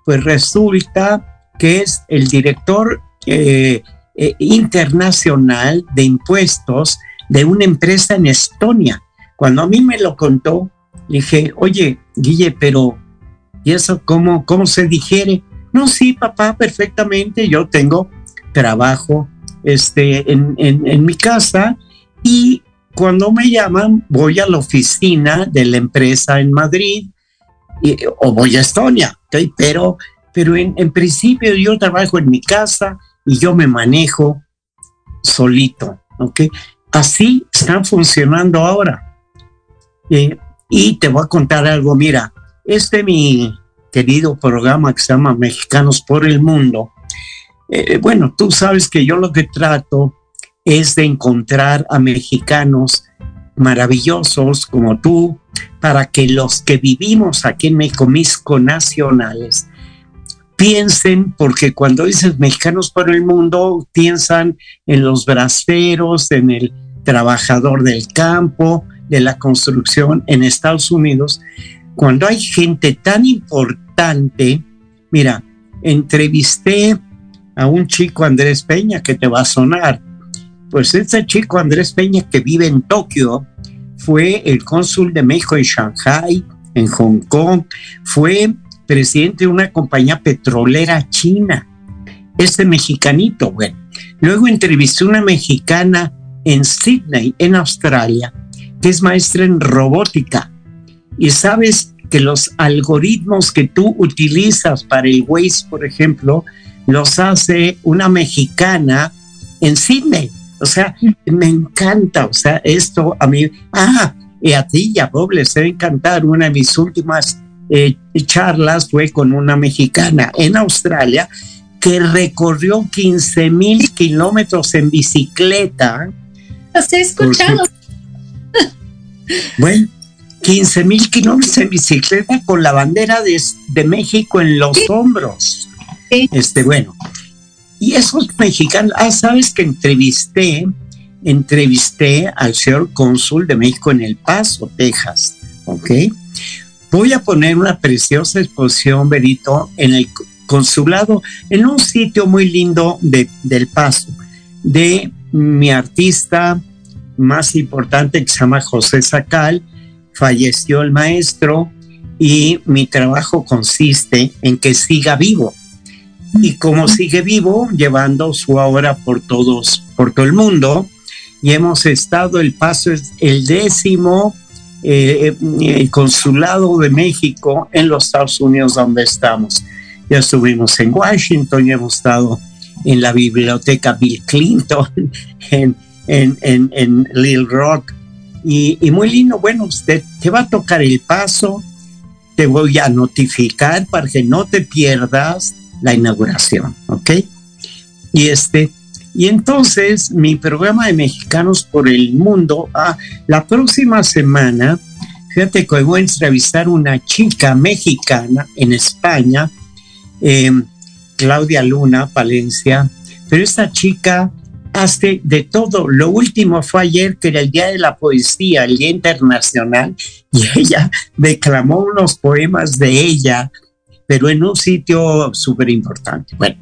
pues resulta que es el director eh, eh, internacional de impuestos de una empresa en Estonia. Cuando a mí me lo contó, dije, oye, Guille, pero ¿y eso cómo, cómo se digiere? No, sí, papá, perfectamente. Yo tengo trabajo este, en, en mi casa y cuando me llaman, voy a la oficina de la empresa en Madrid o voy a Estonia, pero, pero en, principio yo trabajo en mi casa y yo me manejo solito. ¿okay? Así están funcionando ahora. Eh, y te voy a contar algo, mira, este mi querido programa que se llama Mexicanos por el Mundo, eh, bueno, tú sabes que yo lo que trato es de encontrar a mexicanos maravillosos como tú, para que los que vivimos aquí en México, mis conacionales, piensen, porque cuando dices mexicanos por el mundo, piensan en los braceros, en el trabajador del campo, de la construcción en Estados Unidos. Cuando hay gente tan importante, mira, entrevisté a un chico Andrés Peña que te va a sonar, pues este chico Andrés Peña que vive en Tokio fue el cónsul de México en Shanghai, en Hong Kong, fue presidente de una compañía petrolera china. Este mexicanito, bueno. Luego entrevisté a una mexicana en Sydney, en Australia, que es maestra en robótica. Y sabes que los algoritmos que tú utilizas para el Waze, por ejemplo, los hace una mexicana en Sydney. O sea, me encanta, o sea, esto a mí, ah, y a ti y a Bob les debe encantar una de mis últimas eh, charlas fue con una mexicana en Australia que recorrió 15 mil kilómetros en bicicleta. Los he escuchado. bueno, 15 mil kilómetros en bicicleta con la bandera de, de México en los hombros. Este, bueno, y esos mexicanos, ah, sabes que entrevisté, entrevisté al señor cónsul de México en El Paso, Texas, ¿ok? Voy a poner una preciosa exposición, Benito, en el consulado, en un sitio muy lindo de, del Paso, de mi artista más importante que se llama José Sacal, falleció el maestro y mi trabajo consiste en que siga vivo. Y como sigue vivo, llevando su obra por todos, por todo el mundo, y hemos estado, el paso es el décimo eh, eh, consulado de México en los Estados Unidos donde estamos. Ya estuvimos en Washington, ya hemos estado en la biblioteca Bill Clinton, en, en, en Little Rock, y, muy lindo, bueno, usted te va a tocar el paso, te voy a notificar para que no te pierdas la inauguración, ¿ok? Y este, y entonces mi programa de Mexicanos por el Mundo, ah, la próxima semana, fíjate que voy a entrevistar una chica mexicana en España, em, Claudia Luna, Palencia, pero esta chica hace de todo. Lo último fue ayer, que era el Día de la Poesía, el Día Internacional, y ella declamó unos poemas de ella, pero en un sitio súper importante. Bueno,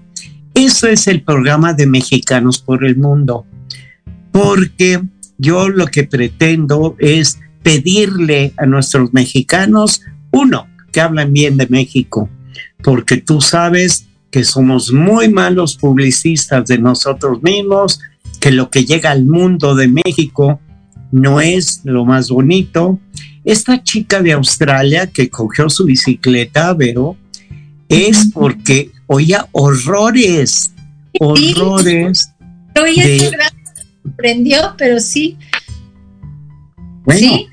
eso es el programa de Mexicanos por el Mundo, porque yo lo que pretendo es pedirle a nuestros mexicanos, uno, que hablan bien de México, porque tú sabes que somos muy malos publicistas de nosotros mismos, que lo que llega al mundo de México no es lo más bonito. Esta chica de Australia que cogió su bicicleta, pero es porque oía horrores, horrores. Oye, de... sorprendió, pero sí. Bueno,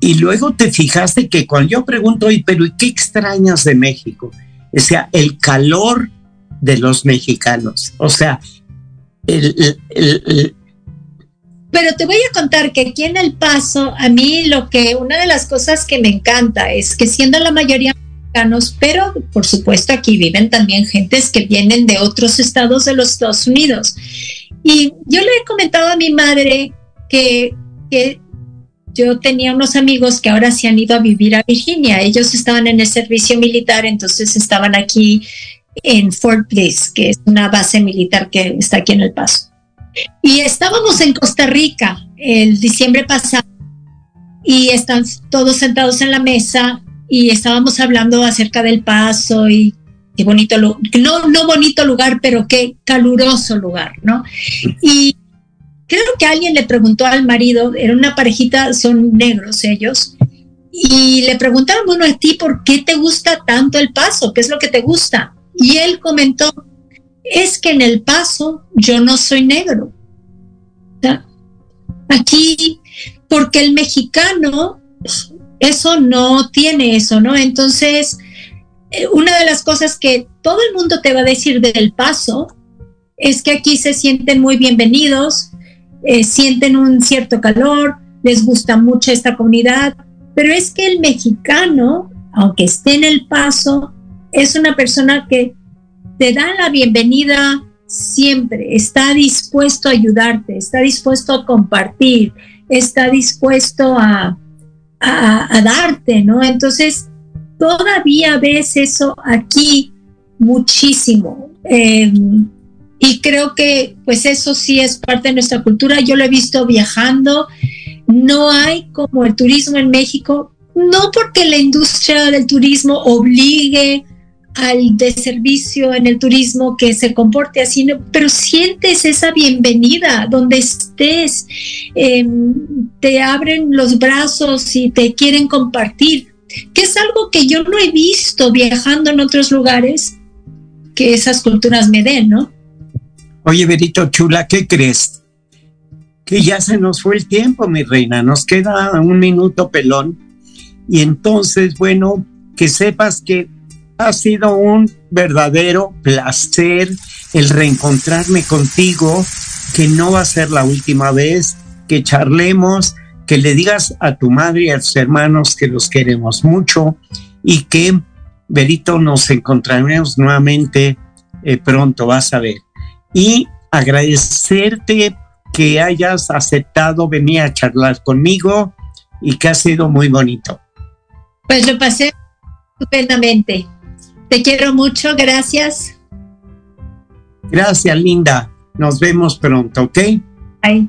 y luego te fijaste que cuando yo pregunto, pero ¿y qué extrañas de México? Sea, el calor de los mexicanos. O sea, el, pero te voy a contar que aquí en El Paso, a mí lo que, una de las cosas que me encanta es que siendo la mayoría mexicanos, pero por supuesto aquí viven también gentes que vienen de otros estados de los Estados Unidos. Y yo le he comentado a mi madre que, que yo tenía unos amigos que ahora se han ido a vivir a Virginia. Ellos estaban en el servicio militar, entonces estaban aquí en Fort Bliss, que es una base militar que está aquí en El Paso. Y estábamos en Costa Rica el diciembre pasado y están todos sentados en la mesa y estábamos hablando acerca del paso y qué bonito, no, no bonito lugar, pero qué caluroso lugar, ¿no? Y creo que alguien le preguntó al marido, era una parejita, son negros ellos, y le preguntaron, bueno, a ti, ¿por qué te gusta tanto el paso? ¿Qué es lo que te gusta? Y él comentó, es que en el paso yo no soy negro. Aquí, porque el mexicano, eso no tiene eso, ¿no? Entonces, eh, una de las cosas que todo el mundo te va a decir del paso es que aquí se sienten muy bienvenidos, eh, sienten un cierto calor, les gusta mucho esta comunidad, pero es que el mexicano, aunque esté en el paso, es una persona que te da la bienvenida siempre, está dispuesto a ayudarte, está dispuesto a compartir, está dispuesto a, a, darte, ¿no? Entonces, todavía ves eso aquí muchísimo. Em, y creo que pues eso sí es parte de nuestra cultura. Yo lo he visto viajando. No hay como el turismo en México, no porque la industria del turismo obligue al de servicio en el turismo que se comporte así, pero sientes esa bienvenida donde estés, em, te abren los brazos y te quieren compartir, que es algo que yo no he visto viajando en otros lugares que esas culturas me den, ¿no? Oye, Berito Chula, ¿qué crees? Que ya se nos fue el tiempo, mi reina. Nos queda un minuto pelón. Y entonces, bueno, que sepas que ha sido un verdadero placer el reencontrarme contigo, que no va a ser la última vez, que charlemos, que le digas a tu madre y a tus hermanos que los queremos mucho y que, Berito, nos encontraremos nuevamente eh, pronto, vas a ver y agradecerte que hayas aceptado venir a charlar conmigo y que ha sido muy bonito. Pues lo pasé estupendamente. Te quiero mucho, gracias. Gracias, Linda. Nos vemos pronto, ¿ok? Bye.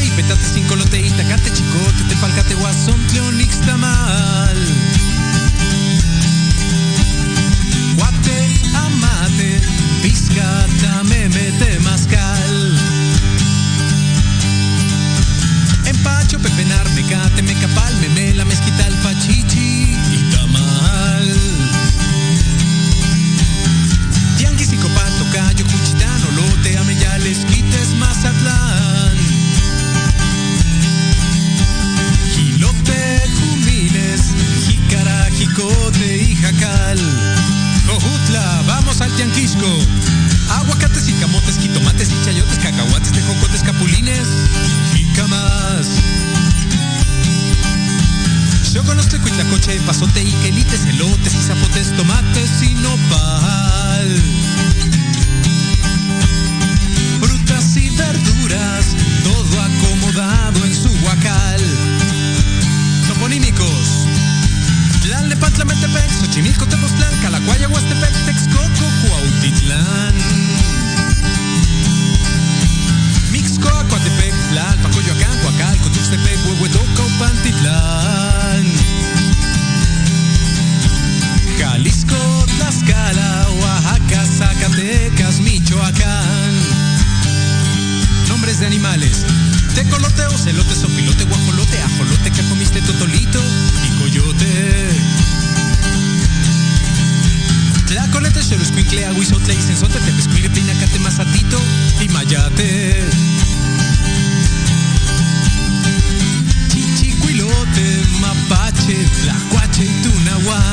Tei, petate cincolote, itacate, chicote, te palcate guasón, cleonix, tamal. Guate, amate, pizcata, meme, temazcal. Empacho, pepenar, mecate, mecapal, meme, la mezquita, el pachichi y tamal. Tianguis, copato, callo, cuchitán, olote, ameyales, quites, más mazatlán. Chicote y Jacal. Cojutla, vamos al Tianquisco. Aguacates y camotes, jitomates y chayotes, cacahuates, tejocotes, capulines y camas. Yo conozco cuitlacoche, pasote, y quelites, elotes y zapotes, tomates y nopal. Frutas y verduras, todo acomodado Metepec, Xochimilco, Tepoztlán, Calacuaya, Huastepec, Texcoco, Cuautitlán. Mixco, Acuatepec, Tlalpa, Coyoacán, Coacalco, Tuxtepec, Huehuetoca, Pantitlán. Jalisco, Tlaxcala, Oaxaca, Zacatecas, Michoacán. Nombres de animales. Tecolote, ocelote, sopilote, guajolote, ajolote, que comiste totolito y coyote. Tlaconete, Xeruscuincle, Aguizotle, Isenzote, Tepescuincle, Pinacate, Mazatito y Mayate. Chichicuilote, Mapache, Tlacuache y Tunahual.